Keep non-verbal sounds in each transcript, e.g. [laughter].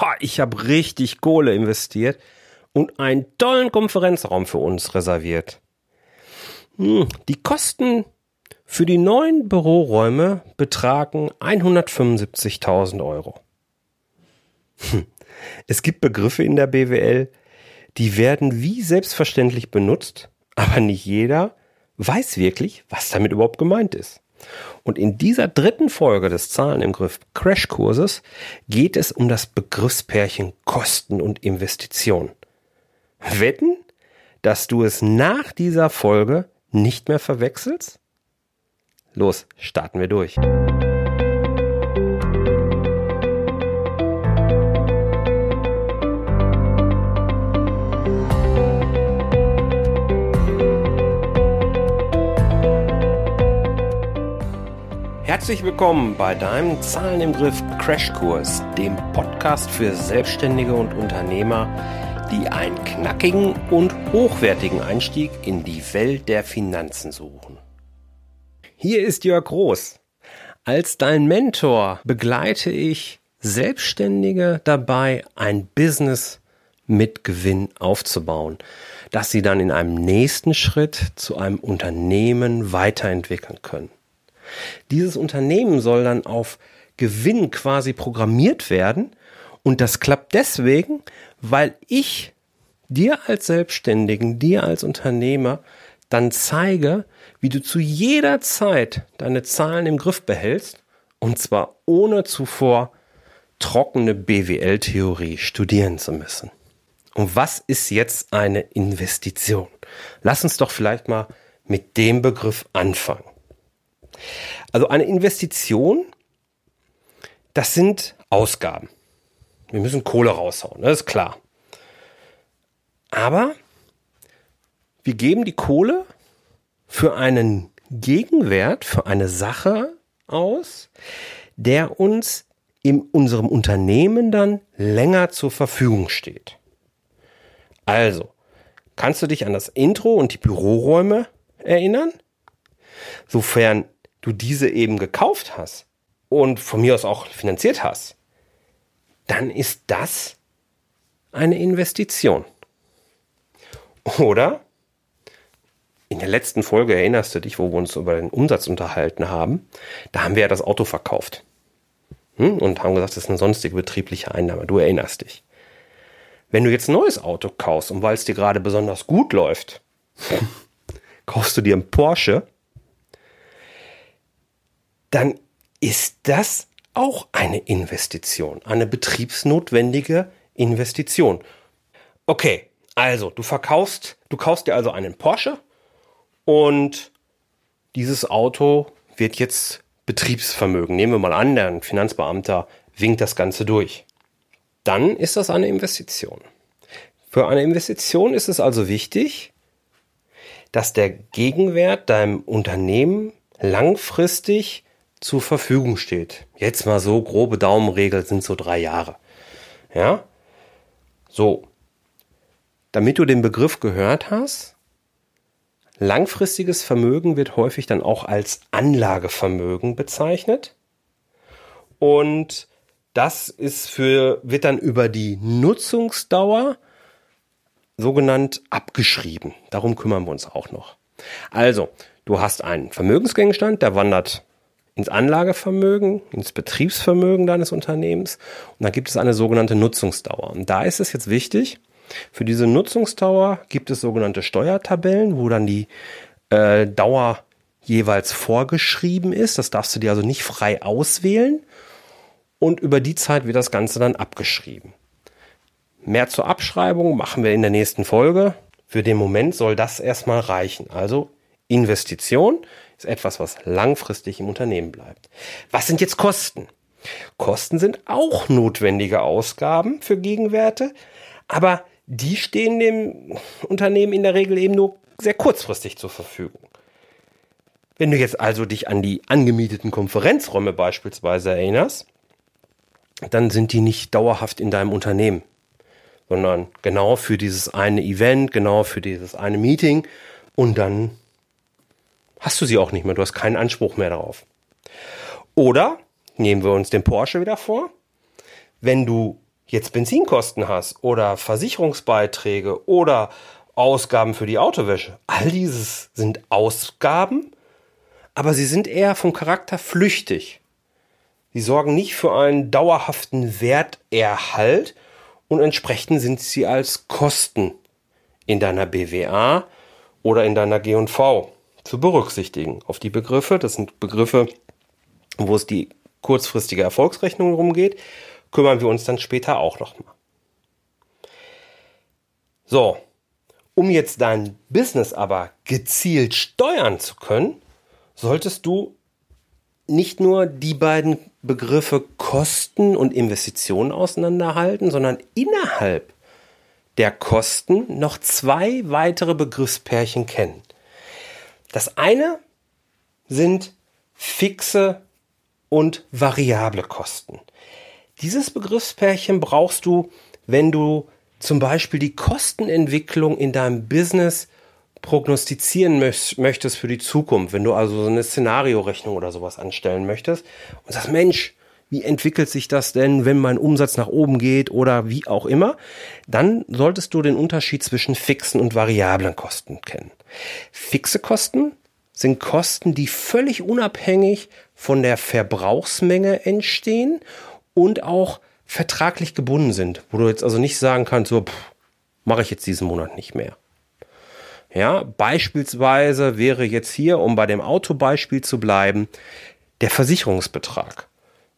oh, ich habe richtig Kohle investiert und einen tollen Konferenzraum für uns reserviert. Hm, die Kosten für die neuen Büroräume betragen 175.000 Euro. Hm. Es gibt Begriffe in der BWL, die werden wie selbstverständlich benutzt, aber nicht jeder weiß wirklich, was damit überhaupt gemeint ist. Und in dieser dritten Folge des Zahlen im Griff Crashkurses geht es um das Begriffspärchen Kosten und Investition. Wetten, dass du es nach dieser Folge nicht mehr verwechselst? Los, starten wir durch. Herzlich willkommen bei deinem Zahlen im Griff Crashkurs, dem Podcast für Selbstständige und Unternehmer, die einen knackigen und hochwertigen Einstieg in die Welt der Finanzen suchen. Hier ist Jörg Groß. Als dein Mentor begleite ich Selbstständige dabei, ein Business mit Gewinn aufzubauen, das sie dann in einem nächsten Schritt zu einem Unternehmen weiterentwickeln können. Dieses Unternehmen soll dann auf Gewinn quasi programmiert werden. Und das klappt deswegen, weil ich dir als Selbstständigen, dir als Unternehmer dann zeige, wie du zu jeder Zeit deine Zahlen im Griff behältst und zwar ohne zuvor trockene BWL-Theorie studieren zu müssen. Und was ist jetzt eine Investition? Lass uns doch vielleicht mal mit dem Begriff anfangen. Also eine Investition, das sind Ausgaben. Wir müssen Kohle raushauen, das ist klar. Aber wir geben die Kohle für einen Gegenwert, für eine Sache aus, der uns in unserem Unternehmen dann länger zur Verfügung steht. Also, kannst du dich an das Intro und die Büroräume erinnern? Sofern du diese eben gekauft hast und von mir aus auch finanziert hast, dann ist das eine Investition. Oder in der letzten Folge erinnerst du dich, wo wir uns über den Umsatz unterhalten haben, da haben wir ja das Auto verkauft hm? und haben gesagt, das ist eine sonstige betriebliche Einnahme. Du erinnerst dich. Wenn du jetzt ein neues Auto kaufst und weil es dir gerade besonders gut läuft, [laughs] kaufst du dir ein Porsche dann ist das auch eine Investition, eine betriebsnotwendige Investition. Okay, also du verkaufst, du kaufst dir also einen Porsche und dieses Auto wird jetzt Betriebsvermögen. Nehmen wir mal an, der Finanzbeamter winkt das Ganze durch. Dann ist das eine Investition. Für eine Investition ist es also wichtig, dass der Gegenwert deinem Unternehmen langfristig zur Verfügung steht. Jetzt mal so grobe Daumenregel sind so drei Jahre. Ja? So. Damit du den Begriff gehört hast, langfristiges Vermögen wird häufig dann auch als Anlagevermögen bezeichnet. Und das ist für, wird dann über die Nutzungsdauer sogenannt abgeschrieben. Darum kümmern wir uns auch noch. Also, du hast einen Vermögensgegenstand, der wandert ins Anlagevermögen, ins Betriebsvermögen deines Unternehmens und dann gibt es eine sogenannte Nutzungsdauer. Und da ist es jetzt wichtig, für diese Nutzungsdauer gibt es sogenannte Steuertabellen, wo dann die äh, Dauer jeweils vorgeschrieben ist. Das darfst du dir also nicht frei auswählen. Und über die Zeit wird das Ganze dann abgeschrieben. Mehr zur Abschreibung machen wir in der nächsten Folge. Für den Moment soll das erstmal reichen. Also Investition ist etwas, was langfristig im Unternehmen bleibt. Was sind jetzt Kosten? Kosten sind auch notwendige Ausgaben für Gegenwerte, aber die stehen dem Unternehmen in der Regel eben nur sehr kurzfristig zur Verfügung. Wenn du jetzt also dich an die angemieteten Konferenzräume beispielsweise erinnerst, dann sind die nicht dauerhaft in deinem Unternehmen, sondern genau für dieses eine Event, genau für dieses eine Meeting und dann hast du sie auch nicht mehr. Du hast keinen Anspruch mehr darauf. Oder nehmen wir uns den Porsche wieder vor. Wenn du jetzt Benzinkosten hast oder Versicherungsbeiträge oder Ausgaben für die Autowäsche. All dieses sind Ausgaben, aber sie sind eher vom Charakter flüchtig. Sie sorgen nicht für einen dauerhaften Werterhalt und entsprechend sind sie als Kosten in deiner BWA oder in deiner G&V zu berücksichtigen. Auf die Begriffe, das sind Begriffe, wo es die kurzfristige Erfolgsrechnung rumgeht, kümmern wir uns dann später auch nochmal. So, um jetzt dein Business aber gezielt steuern zu können, solltest du nicht nur die beiden Begriffe Kosten und Investitionen auseinanderhalten, sondern innerhalb der Kosten noch zwei weitere Begriffspärchen kennen. Das eine sind fixe und variable Kosten. Dieses Begriffspärchen brauchst du, wenn du zum Beispiel die Kostenentwicklung in deinem Business prognostizieren möchtest für die Zukunft, wenn du also so eine Szenariorechnung oder sowas anstellen möchtest und sagst, Mensch, wie entwickelt sich das denn, wenn mein Umsatz nach oben geht oder wie auch immer, dann solltest du den Unterschied zwischen fixen und variablen Kosten kennen. Fixe Kosten sind Kosten, die völlig unabhängig von der Verbrauchsmenge entstehen und auch vertraglich gebunden sind, wo du jetzt also nicht sagen kannst, so mache ich jetzt diesen Monat nicht mehr. Ja, beispielsweise wäre jetzt hier, um bei dem Autobeispiel zu bleiben, der Versicherungsbetrag.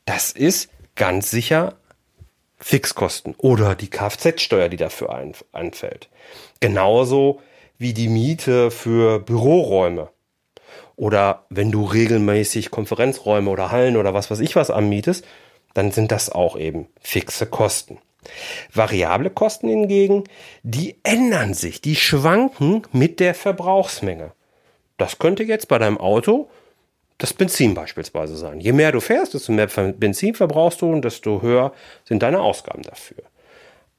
Das ist ganz sicher Fixkosten oder die Kfz-Steuer, die dafür anfällt. Genauso wie die Miete für Büroräume. Oder wenn du regelmäßig Konferenzräume oder Hallen oder was weiß ich was anmietest, dann sind das auch eben fixe Kosten. Variable Kosten hingegen, die ändern sich, die schwanken mit der Verbrauchsmenge. Das könnte jetzt bei deinem Auto das Benzin beispielsweise sein. Je mehr du fährst, desto mehr Benzin verbrauchst du und desto höher sind deine Ausgaben dafür.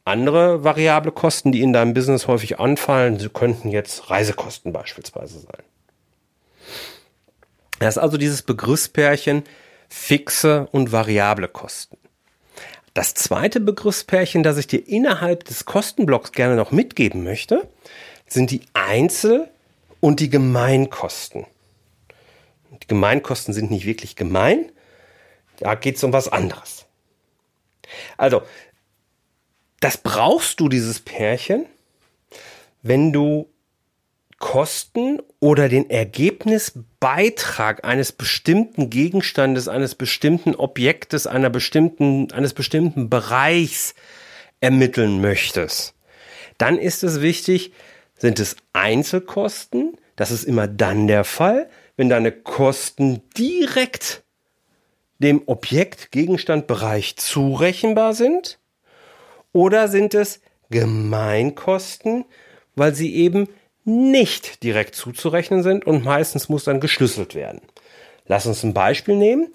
Andere variable Kosten, die in deinem Business häufig anfallen, könnten jetzt Reisekosten beispielsweise sein. Das ist also dieses Begriffspärchen fixe und variable Kosten. Das zweite Begriffspärchen, das ich dir innerhalb des Kostenblocks gerne noch mitgeben möchte, sind die Einzel- und die Gemeinkosten. Die Gemeinkosten sind nicht wirklich gemein, da geht es um was anderes. Also, das brauchst du, dieses Pärchen, wenn du Kosten oder den Ergebnisbeitrag eines bestimmten Gegenstandes, eines bestimmten Objektes, einer bestimmten, eines bestimmten Bereichs ermitteln möchtest, dann ist es wichtig, sind es Einzelkosten? Das ist immer dann der Fall, wenn deine Kosten direkt dem Objekt, Gegenstand, Bereich zurechenbar sind? Oder sind es Gemeinkosten, weil sie eben nicht direkt zuzurechnen sind und meistens muss dann geschlüsselt werden. Lass uns ein Beispiel nehmen.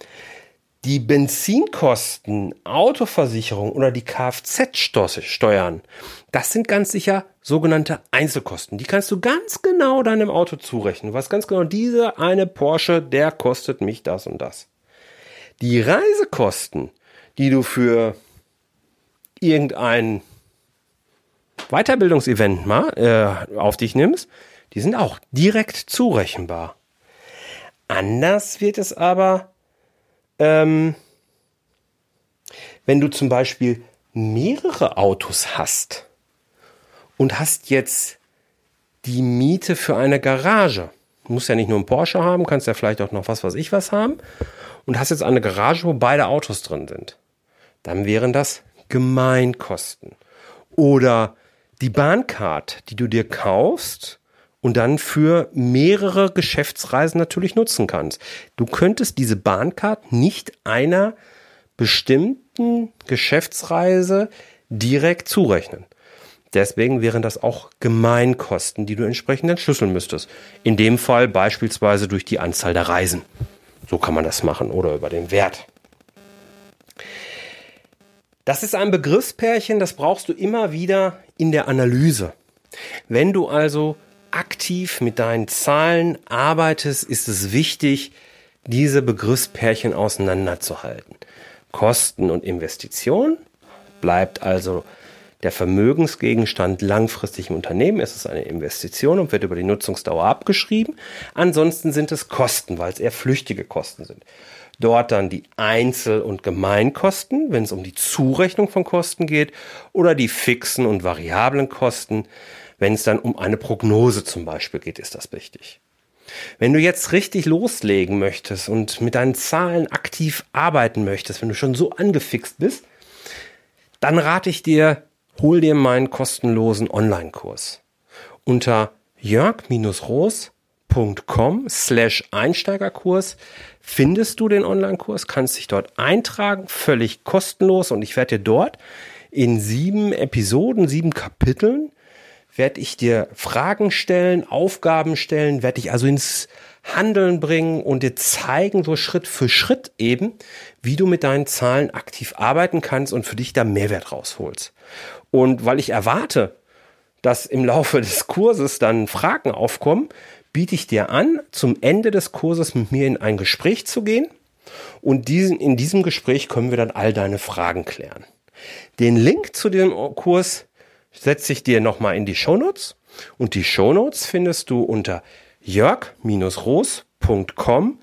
Die Benzinkosten, Autoversicherung oder die Kfz-Steuern, das sind ganz sicher sogenannte Einzelkosten. Die kannst du ganz genau deinem Auto zurechnen. Was ganz genau, diese eine Porsche, der kostet mich das und das. Die Reisekosten, die du für irgendein Weiterbildungsevent mal äh, auf dich nimmst, die sind auch direkt zurechenbar. Anders wird es aber, ähm, wenn du zum Beispiel mehrere Autos hast und hast jetzt die Miete für eine Garage. Du musst ja nicht nur einen Porsche haben, kannst ja vielleicht auch noch was, was ich was haben. Und hast jetzt eine Garage, wo beide Autos drin sind. Dann wären das Gemeinkosten. Oder die Bahncard, die du dir kaufst und dann für mehrere Geschäftsreisen natürlich nutzen kannst. Du könntest diese Bahncard nicht einer bestimmten Geschäftsreise direkt zurechnen. Deswegen wären das auch Gemeinkosten, die du entsprechend entschlüsseln müsstest. In dem Fall beispielsweise durch die Anzahl der Reisen. So kann man das machen oder über den Wert. Das ist ein Begriffspärchen, das brauchst du immer wieder in der Analyse. Wenn du also aktiv mit deinen Zahlen arbeitest, ist es wichtig, diese Begriffspärchen auseinanderzuhalten. Kosten und Investitionen Bleibt also der Vermögensgegenstand langfristig im Unternehmen, es ist eine Investition und wird über die Nutzungsdauer abgeschrieben. Ansonsten sind es Kosten, weil es eher flüchtige Kosten sind. Dort dann die Einzel- und Gemeinkosten, wenn es um die Zurechnung von Kosten geht, oder die fixen und variablen Kosten, wenn es dann um eine Prognose zum Beispiel geht, ist das wichtig. Wenn du jetzt richtig loslegen möchtest und mit deinen Zahlen aktiv arbeiten möchtest, wenn du schon so angefixt bist, dann rate ich dir, hol dir meinen kostenlosen Online-Kurs. Unter jörg-roos.com slash Einsteigerkurs. Findest du den Online-Kurs, kannst dich dort eintragen, völlig kostenlos. Und ich werde dir dort in sieben Episoden, sieben Kapiteln, werde ich dir Fragen stellen, Aufgaben stellen, werde dich also ins Handeln bringen und dir zeigen, so Schritt für Schritt eben, wie du mit deinen Zahlen aktiv arbeiten kannst und für dich da Mehrwert rausholst. Und weil ich erwarte, dass im Laufe des Kurses dann Fragen aufkommen, biete ich dir an, zum Ende des Kurses mit mir in ein Gespräch zu gehen. Und diesen, in diesem Gespräch können wir dann all deine Fragen klären. Den Link zu dem Kurs setze ich dir nochmal in die Shownotes. Und die Shownotes findest du unter jörg-roos.com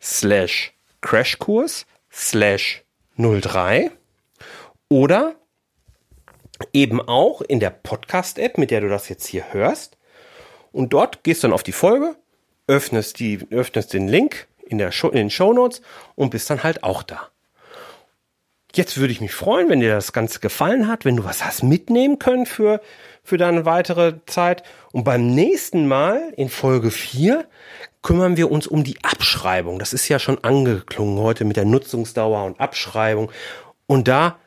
slash Crashkurs slash 03 oder eben auch in der Podcast-App, mit der du das jetzt hier hörst. Und dort gehst du dann auf die Folge, öffnest, die, öffnest den Link in, der Show, in den Show Notes und bist dann halt auch da. Jetzt würde ich mich freuen, wenn dir das Ganze gefallen hat, wenn du was hast mitnehmen können für, für deine weitere Zeit. Und beim nächsten Mal in Folge 4 kümmern wir uns um die Abschreibung. Das ist ja schon angeklungen heute mit der Nutzungsdauer und Abschreibung. Und da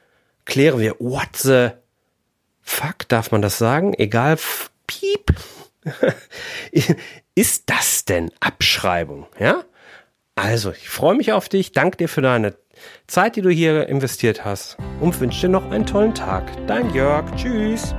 klären wir, what the fuck, darf man das sagen? Egal, piep. [laughs] ist das denn Abschreibung? Ja? Also, ich freue mich auf dich. Danke dir für deine Zeit, die du hier investiert hast. Und wünsche dir noch einen tollen Tag. Dein Jörg. Tschüss.